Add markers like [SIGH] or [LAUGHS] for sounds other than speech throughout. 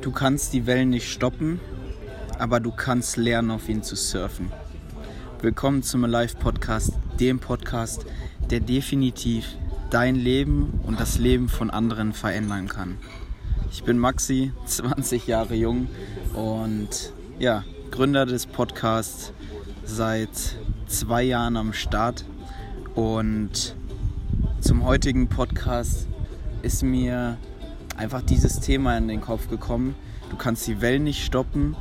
Du kannst die Wellen nicht stoppen, aber du kannst lernen, auf ihnen zu surfen. Willkommen zum Alive Podcast, dem Podcast, der definitiv dein Leben und das Leben von anderen verändern kann. Ich bin Maxi, [LAUGHS] 20 Jahre jung und ja, Gründer des Podcasts seit zwei Jahren am Start. Und zum heutigen Podcast ist mir einfach dieses Thema in den Kopf gekommen. Du kannst die Wellen nicht stoppen,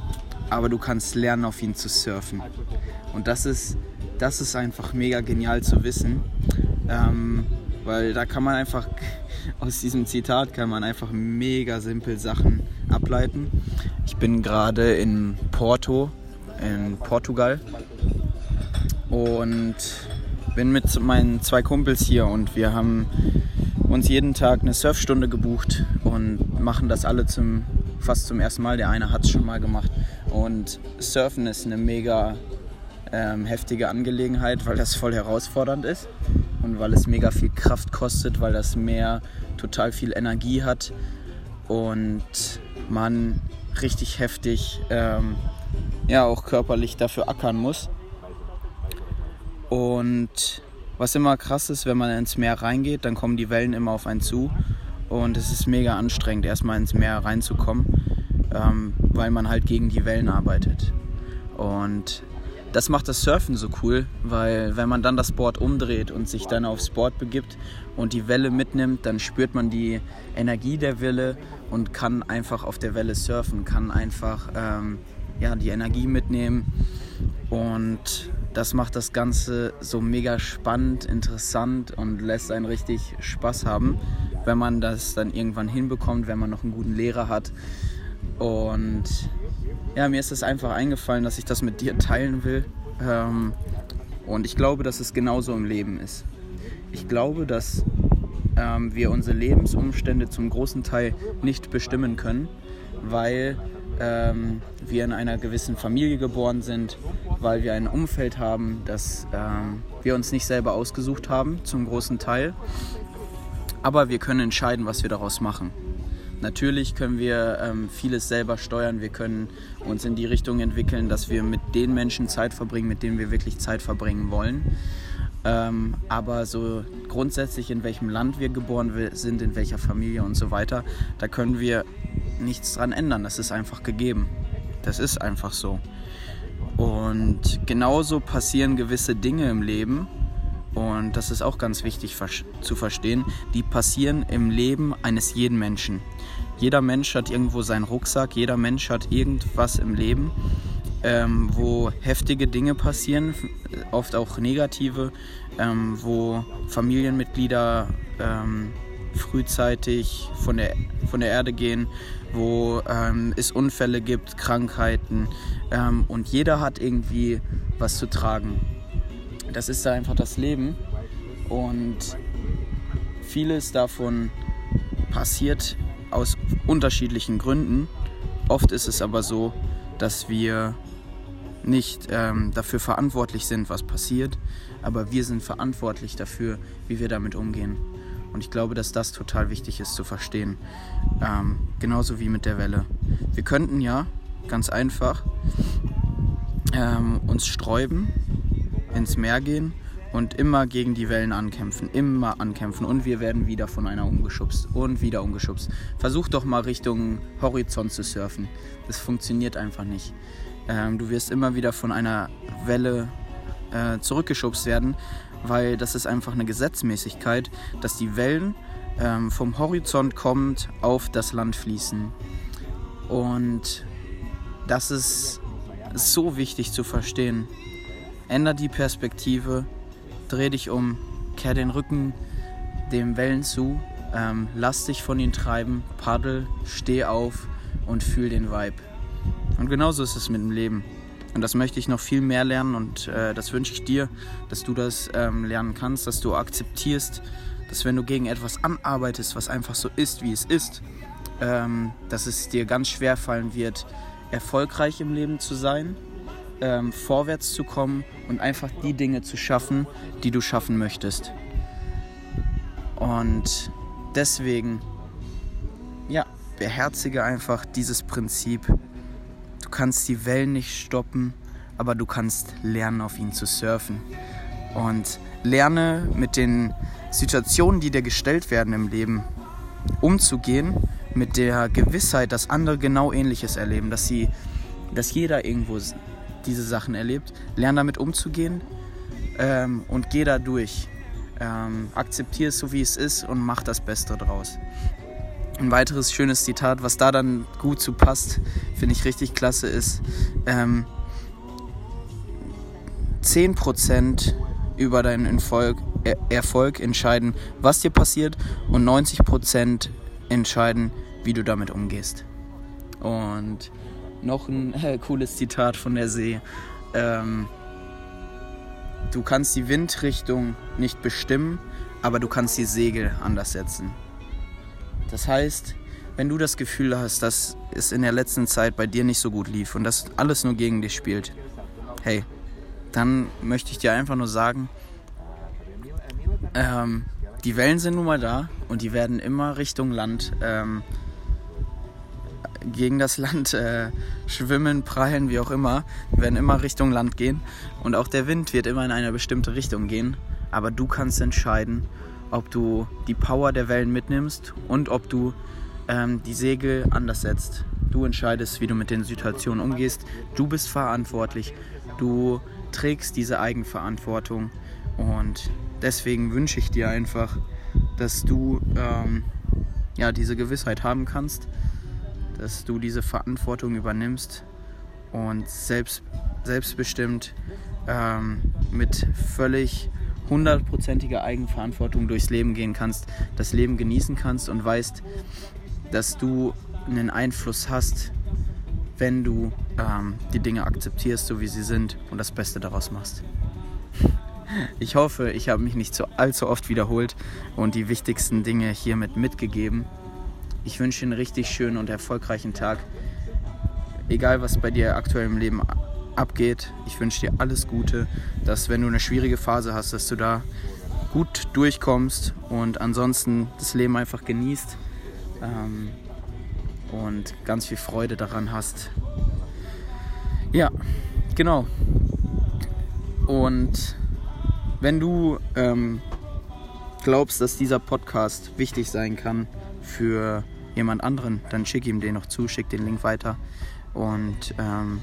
aber du kannst lernen, auf ihn zu surfen. Und das ist, das ist einfach mega genial zu wissen, ähm, weil da kann man einfach, [LAUGHS] aus diesem Zitat kann man einfach mega simpel Sachen ableiten. Ich bin gerade in Porto, in Portugal und bin mit meinen zwei Kumpels hier und wir haben uns jeden Tag eine Surfstunde gebucht und machen das alle zum, fast zum ersten Mal. Der eine hat es schon mal gemacht. Und Surfen ist eine mega ähm, heftige Angelegenheit, weil das voll herausfordernd ist und weil es mega viel Kraft kostet, weil das Meer total viel Energie hat und man richtig heftig ähm, ja auch körperlich dafür ackern muss. Und was immer krass ist, wenn man ins Meer reingeht, dann kommen die Wellen immer auf einen zu. Und es ist mega anstrengend, erstmal ins Meer reinzukommen, ähm, weil man halt gegen die Wellen arbeitet. Und das macht das Surfen so cool, weil wenn man dann das Board umdreht und sich dann aufs Board begibt und die Welle mitnimmt, dann spürt man die Energie der Welle und kann einfach auf der Welle surfen, kann einfach ähm, ja, die Energie mitnehmen und das macht das Ganze so mega spannend, interessant und lässt einen richtig Spaß haben, wenn man das dann irgendwann hinbekommt, wenn man noch einen guten Lehrer hat. Und ja, mir ist es einfach eingefallen, dass ich das mit dir teilen will. Ähm, und ich glaube, dass es genauso im Leben ist. Ich glaube, dass ähm, wir unsere Lebensumstände zum großen Teil nicht bestimmen können, weil ähm, wir in einer gewissen Familie geboren sind, weil wir ein Umfeld haben, das ähm, wir uns nicht selber ausgesucht haben, zum großen Teil. Aber wir können entscheiden, was wir daraus machen. Natürlich können wir ähm, vieles selber steuern. Wir können uns in die Richtung entwickeln, dass wir mit den Menschen Zeit verbringen, mit denen wir wirklich Zeit verbringen wollen. Ähm, aber so grundsätzlich, in welchem Land wir geboren sind, in welcher Familie und so weiter, da können wir nichts dran ändern. Das ist einfach gegeben. Das ist einfach so. Und genauso passieren gewisse Dinge im Leben, und das ist auch ganz wichtig zu verstehen, die passieren im Leben eines jeden Menschen. Jeder Mensch hat irgendwo seinen Rucksack, jeder Mensch hat irgendwas im Leben, ähm, wo heftige Dinge passieren, oft auch negative, ähm, wo Familienmitglieder ähm, frühzeitig von der, von der Erde gehen, wo ähm, es Unfälle gibt, Krankheiten ähm, und jeder hat irgendwie was zu tragen. Das ist da einfach das Leben und vieles davon passiert aus unterschiedlichen Gründen. Oft ist es aber so, dass wir nicht ähm, dafür verantwortlich sind, was passiert, aber wir sind verantwortlich dafür, wie wir damit umgehen. Und ich glaube, dass das total wichtig ist zu verstehen. Ähm, genauso wie mit der Welle. Wir könnten ja ganz einfach ähm, uns sträuben, ins Meer gehen und immer gegen die Wellen ankämpfen, immer ankämpfen und wir werden wieder von einer umgeschubst und wieder umgeschubst. Versuch doch mal Richtung Horizont zu surfen. Das funktioniert einfach nicht. Ähm, du wirst immer wieder von einer Welle äh, zurückgeschubst werden, weil das ist einfach eine Gesetzmäßigkeit, dass die Wellen ähm, vom Horizont kommend auf das Land fließen. Und das ist so wichtig zu verstehen. Änder die Perspektive, dreh dich um, kehr den Rücken dem Wellen zu, ähm, lass dich von ihnen treiben, paddel, steh auf und fühl den Vibe. Und genauso ist es mit dem Leben. Und das möchte ich noch viel mehr lernen und äh, das wünsche ich dir, dass du das ähm, lernen kannst, dass du akzeptierst, dass wenn du gegen etwas anarbeitest, was einfach so ist, wie es ist, ähm, dass es dir ganz schwer fallen wird, erfolgreich im Leben zu sein, ähm, vorwärts zu kommen und einfach die Dinge zu schaffen, die du schaffen möchtest. Und deswegen, ja, beherzige einfach dieses Prinzip. Du kannst die Wellen nicht stoppen, aber du kannst lernen, auf ihnen zu surfen. Und lerne mit den Situationen, die dir gestellt werden im Leben, umzugehen, mit der Gewissheit, dass andere genau ähnliches erleben, dass sie, dass jeder irgendwo diese Sachen erlebt. Lern damit umzugehen ähm, und geh da durch. Ähm, akzeptier es so, wie es ist und mach das Beste draus. Ein weiteres schönes Zitat, was da dann gut zu passt, finde ich richtig klasse, ist ähm, 10% über deinen Erfolg, er Erfolg entscheiden, was dir passiert und 90% entscheiden, wie du damit umgehst. Und noch ein [LAUGHS] äh, cooles Zitat von der See. Ähm, du kannst die Windrichtung nicht bestimmen, aber du kannst die Segel anders setzen. Das heißt, wenn du das Gefühl hast, dass es in der letzten Zeit bei dir nicht so gut lief und dass alles nur gegen dich spielt, hey, dann möchte ich dir einfach nur sagen, ähm, die Wellen sind nun mal da und die werden immer Richtung Land ähm, gegen das Land äh, schwimmen, prallen, wie auch immer. Die werden immer Richtung Land gehen und auch der Wind wird immer in eine bestimmte Richtung gehen. Aber du kannst entscheiden, ob du die Power der Wellen mitnimmst und ob du ähm, die Segel anders setzt. Du entscheidest, wie du mit den Situationen umgehst. Du bist verantwortlich. Du trägst diese Eigenverantwortung. Und deswegen wünsche ich dir einfach, dass du ähm, ja, diese Gewissheit haben kannst, dass du diese Verantwortung übernimmst und selbst, selbstbestimmt ähm, mit völlig hundertprozentiger Eigenverantwortung durchs Leben gehen kannst, das Leben genießen kannst und weißt, dass du einen Einfluss hast, wenn du ähm, die Dinge akzeptierst, so wie sie sind und das Beste daraus machst. Ich hoffe, ich habe mich nicht so allzu oft wiederholt und die wichtigsten Dinge hiermit mitgegeben. Ich wünsche einen richtig schönen und erfolgreichen Tag. Egal, was bei dir aktuell im Leben abgeht. Ich wünsche dir alles Gute, dass wenn du eine schwierige Phase hast, dass du da gut durchkommst und ansonsten das Leben einfach genießt ähm, und ganz viel Freude daran hast. Ja, genau. Und wenn du ähm, glaubst, dass dieser Podcast wichtig sein kann für jemand anderen, dann schick ihm den noch zu, schick den Link weiter. Und ähm,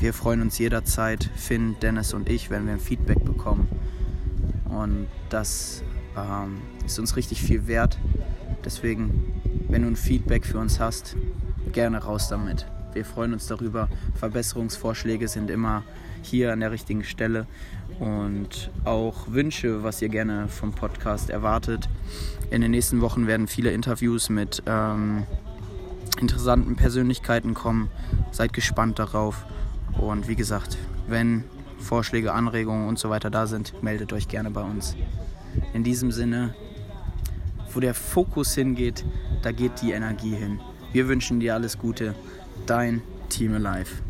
wir freuen uns jederzeit, Finn, Dennis und ich, wenn wir ein Feedback bekommen. Und das ähm, ist uns richtig viel wert. Deswegen, wenn du ein Feedback für uns hast, gerne raus damit. Wir freuen uns darüber. Verbesserungsvorschläge sind immer hier an der richtigen Stelle. Und auch Wünsche, was ihr gerne vom Podcast erwartet. In den nächsten Wochen werden viele Interviews mit ähm, interessanten Persönlichkeiten kommen. Seid gespannt darauf. Und wie gesagt, wenn Vorschläge, Anregungen und so weiter da sind, meldet euch gerne bei uns. In diesem Sinne, wo der Fokus hingeht, da geht die Energie hin. Wir wünschen dir alles Gute. Dein Team Alive.